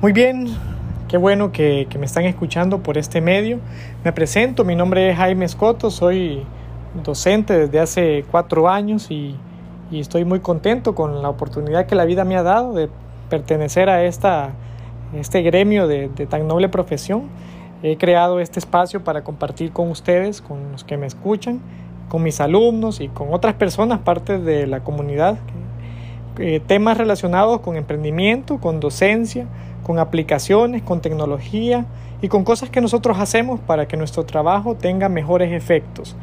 Muy bien, qué bueno que, me están escuchando por este medio. Me presento, mi nombre es Jaime Escoto, soy docente desde hace cuatro años y, estoy muy contento con la oportunidad que la vida me ha dado de pertenecer a esta, este gremio de, de tan noble profesión. He creado este espacio para compartir con ustedes, con los que me escuchan, con mis alumnos y con otras personas, parte de la comunidad, eh, temas relacionados con emprendimiento, con docencia, con aplicaciones, con tecnología y con cosas que nosotros hacemos para que nuestro trabajo tenga mejores efectos.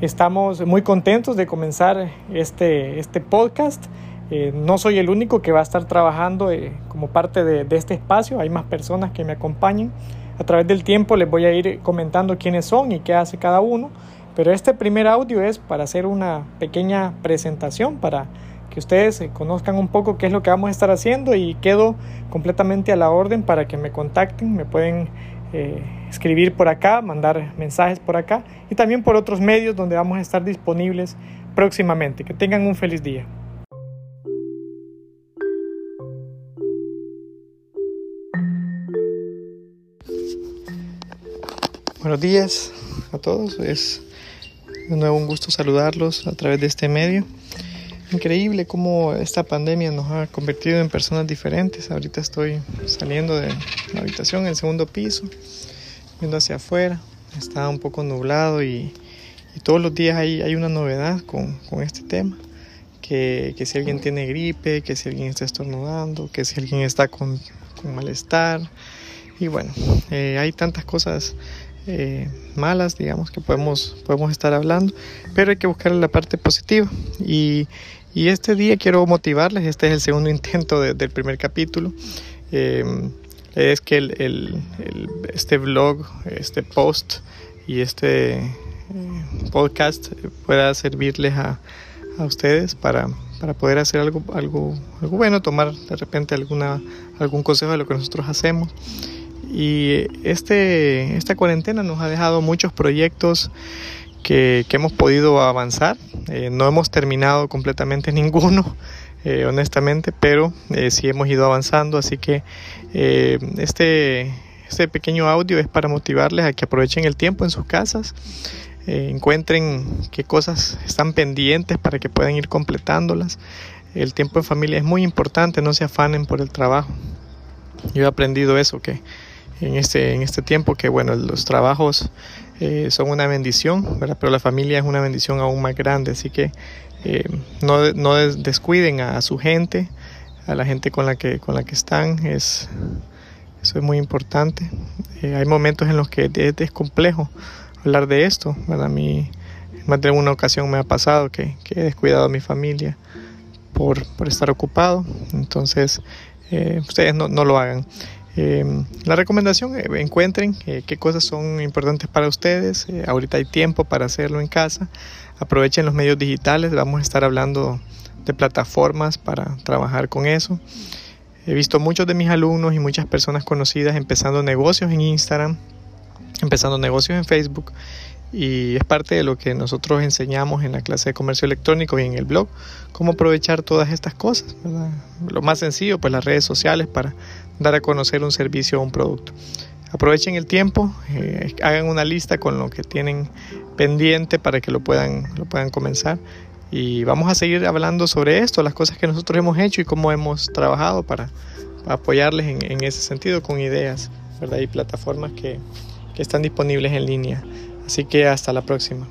Estamos muy contentos de comenzar este, este podcast. Eh, no soy el único que va a estar trabajando eh, como parte de, este espacio, hay más personas que me acompañan. A través del tiempo les voy a ir comentando quiénes son y qué hace cada uno, pero este primer audio es para hacer una pequeña presentación, para que ustedes conozcan un poco qué es lo que vamos a estar haciendo y quedo completamente a la orden para que me contacten, me pueden eh, escribir por acá, mandar mensajes por acá y también por otros medios donde vamos a estar disponibles próximamente. Que tengan un feliz día. Buenos días a todos, es de nuevo un gusto saludarlos a través de este medio. Increíble cómo esta pandemia nos ha convertido en personas diferentes. Ahorita estoy saliendo de la habitación, el segundo piso, viendo hacia afuera. Está un poco nublado y, todos los días hay, hay una novedad con, con este tema. Que, que, si alguien tiene gripe, que si alguien está estornudando, que si alguien está con, con malestar. Y bueno, eh, hay tantas cosas eh, malas, digamos, que podemos, podemos estar hablando, pero hay que buscar la parte positiva. Y, y este día quiero motivarles, este es el segundo intento del primer capítulo. Eh, es que el, el, este blog, este post y este eh, podcast pueda servirles a, a ustedes para, para, poder hacer algo, algo, algo bueno, tomar de repente alguna, algún consejo de lo que nosotros hacemos. Y este, esta cuarentena nos ha dejado muchos proyectos que, que hemos podido avanzar. Eh, no hemos terminado completamente ninguno, eh, honestamente, pero eh, sí hemos ido avanzando. Así que este, este pequeño audio es para motivarles a que aprovechen el tiempo en sus casas. encuentren qué cosas están pendientes para que puedan ir completándolas. El tiempo en familia es muy importante, no se afanen por el trabajo. Yo he aprendido eso, que en este, en este tiempo, que bueno, los trabajos eh, son una bendición, ¿verdad? pero la familia es una bendición aún más grande, así que eh, no, no, descuiden a, su gente, a la gente con la que, con la que están, es, eso es muy importante. Eh, hay momentos en los que es, complejo hablar de esto, ¿verdad? A mí, más de una ocasión me ha pasado que, que he descuidado a mi familia por, por estar ocupado, entonces ustedes no, no lo hagan. Eh, la recomendación, eh, encuentren eh, qué cosas son importantes para ustedes. ahorita hay tiempo para hacerlo en casa. Aprovechen los medios digitales. Vamos a estar hablando de plataformas para trabajar con eso. He visto muchos de mis alumnos y muchas personas conocidas empezando negocios en Instagram, empezando negocios en Facebook y es parte de lo que nosotros enseñamos en la clase de comercio electrónico y en el blog, cómo aprovechar todas estas cosas. Lo más sencillo, pues las redes sociales para dar a conocer un servicio o un producto. Aprovechen el tiempo, eh, hagan una lista con lo que tienen pendiente para que lo puedan, lo puedan comenzar. Y vamos a seguir hablando sobre esto, las cosas que nosotros hemos hecho y cómo hemos trabajado para, apoyarles en, ese sentido con ideas y plataformas que están disponibles en línea. Así que hasta la próxima.